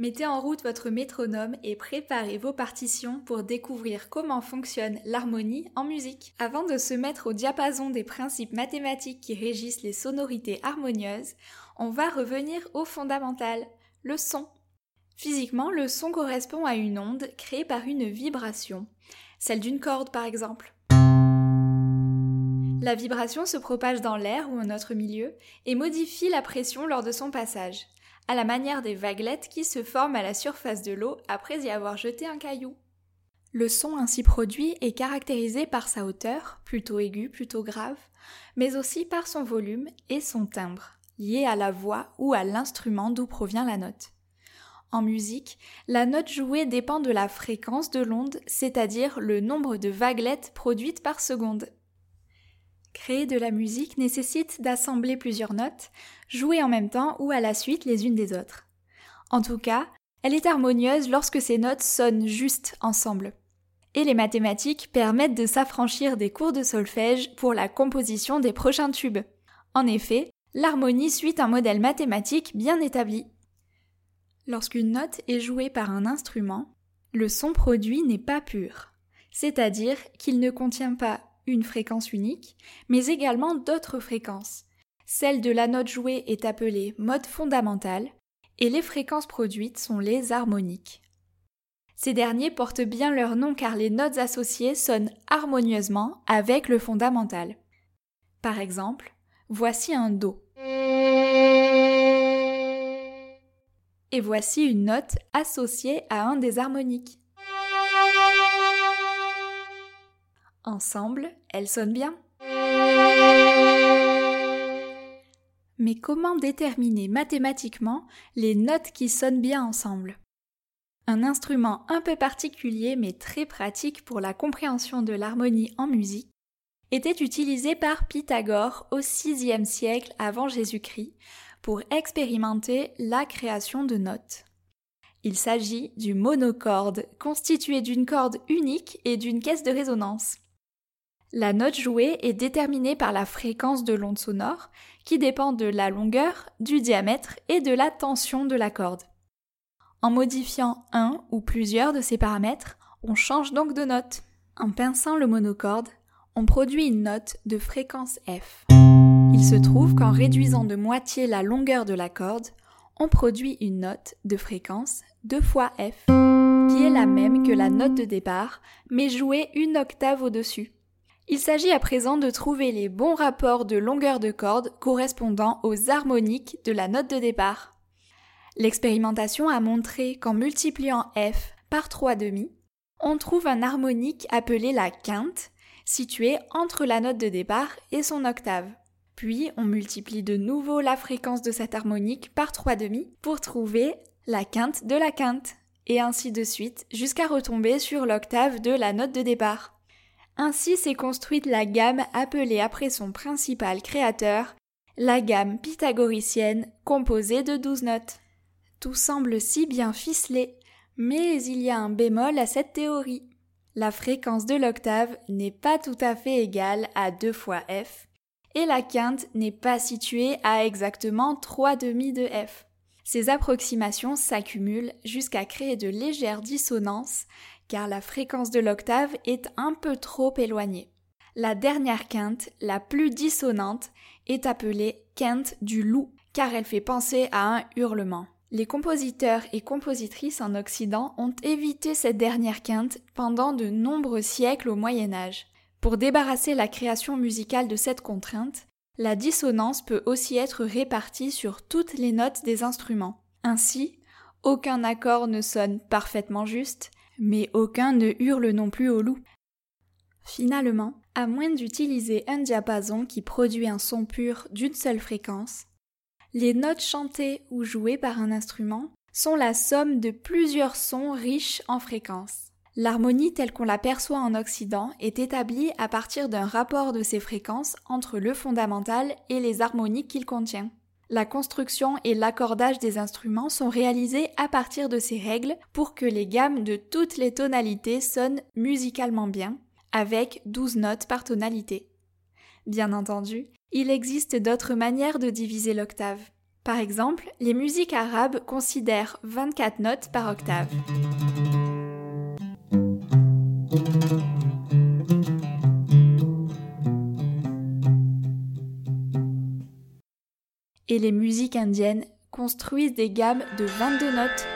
Mettez en route votre métronome et préparez vos partitions pour découvrir comment fonctionne l'harmonie en musique. Avant de se mettre au diapason des principes mathématiques qui régissent les sonorités harmonieuses, on va revenir au fondamental, le son. Physiquement, le son correspond à une onde créée par une vibration, celle d'une corde par exemple. La vibration se propage dans l'air ou en autre milieu et modifie la pression lors de son passage à la manière des vaguelettes qui se forment à la surface de l'eau après y avoir jeté un caillou. Le son ainsi produit est caractérisé par sa hauteur, plutôt aiguë, plutôt grave, mais aussi par son volume et son timbre, lié à la voix ou à l'instrument d'où provient la note. En musique, la note jouée dépend de la fréquence de l'onde, c'est-à-dire le nombre de vaguelettes produites par seconde. Créer de la musique nécessite d'assembler plusieurs notes, jouer en même temps ou à la suite les unes des autres. En tout cas, elle est harmonieuse lorsque ces notes sonnent juste ensemble. Et les mathématiques permettent de s'affranchir des cours de solfège pour la composition des prochains tubes. En effet, l'harmonie suit un modèle mathématique bien établi. Lorsqu'une note est jouée par un instrument, le son produit n'est pas pur, c'est-à-dire qu'il ne contient pas une fréquence unique, mais également d'autres fréquences. Celle de la note jouée est appelée mode fondamental, et les fréquences produites sont les harmoniques. Ces derniers portent bien leur nom car les notes associées sonnent harmonieusement avec le fondamental. Par exemple, voici un Do. Et voici une note associée à un des harmoniques. Ensemble, elles sonnent bien. Mais comment déterminer mathématiquement les notes qui sonnent bien ensemble? Un instrument un peu particulier mais très pratique pour la compréhension de l'harmonie en musique était utilisé par Pythagore au VIe siècle avant Jésus-Christ pour expérimenter la création de notes. Il s'agit du monocorde, constitué d'une corde unique et d'une caisse de résonance. La note jouée est déterminée par la fréquence de l'onde sonore, qui dépend de la longueur, du diamètre et de la tension de la corde. En modifiant un ou plusieurs de ces paramètres, on change donc de note. En pinçant le monocorde, on produit une note de fréquence F. Il se trouve qu'en réduisant de moitié la longueur de la corde, on produit une note de fréquence 2 fois F, qui est la même que la note de départ, mais jouée une octave au-dessus. Il s'agit à présent de trouver les bons rapports de longueur de corde correspondant aux harmoniques de la note de départ. L'expérimentation a montré qu'en multipliant F par 3 demi, on trouve un harmonique appelé la quinte, situé entre la note de départ et son octave. Puis on multiplie de nouveau la fréquence de cette harmonique par 3 demi pour trouver la quinte de la quinte, et ainsi de suite jusqu'à retomber sur l'octave de la note de départ. Ainsi s'est construite la gamme appelée après son principal créateur, la gamme pythagoricienne composée de douze notes. Tout semble si bien ficelé, mais il y a un bémol à cette théorie. La fréquence de l'octave n'est pas tout à fait égale à 2 fois F, et la quinte n'est pas située à exactement 3 demi de F. Ces approximations s'accumulent jusqu'à créer de légères dissonances car la fréquence de l'octave est un peu trop éloignée. La dernière quinte, la plus dissonante, est appelée quinte du loup, car elle fait penser à un hurlement. Les compositeurs et compositrices en Occident ont évité cette dernière quinte pendant de nombreux siècles au Moyen Âge. Pour débarrasser la création musicale de cette contrainte, la dissonance peut aussi être répartie sur toutes les notes des instruments. Ainsi, aucun accord ne sonne parfaitement juste, mais aucun ne hurle non plus au loup. Finalement, à moins d'utiliser un diapason qui produit un son pur d'une seule fréquence, les notes chantées ou jouées par un instrument sont la somme de plusieurs sons riches en fréquences. L'harmonie telle qu'on la perçoit en Occident est établie à partir d'un rapport de ces fréquences entre le fondamental et les harmoniques qu'il contient. La construction et l'accordage des instruments sont réalisés à partir de ces règles pour que les gammes de toutes les tonalités sonnent musicalement bien, avec 12 notes par tonalité. Bien entendu, il existe d'autres manières de diviser l'octave. Par exemple, les musiques arabes considèrent 24 notes par octave. Et les musiques indiennes construisent des gammes de 22 notes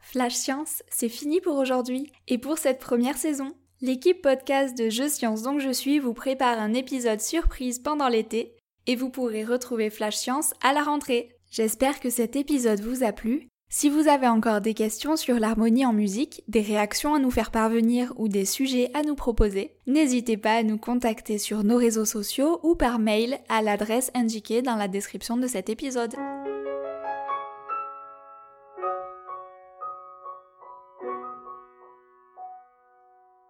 Flash Science, c'est fini pour aujourd'hui et pour cette première saison. L'équipe podcast de Je Science donc je suis vous prépare un épisode surprise pendant l'été et vous pourrez retrouver Flash Science à la rentrée. J'espère que cet épisode vous a plu. Si vous avez encore des questions sur l'harmonie en musique, des réactions à nous faire parvenir ou des sujets à nous proposer, n'hésitez pas à nous contacter sur nos réseaux sociaux ou par mail à l'adresse indiquée dans la description de cet épisode.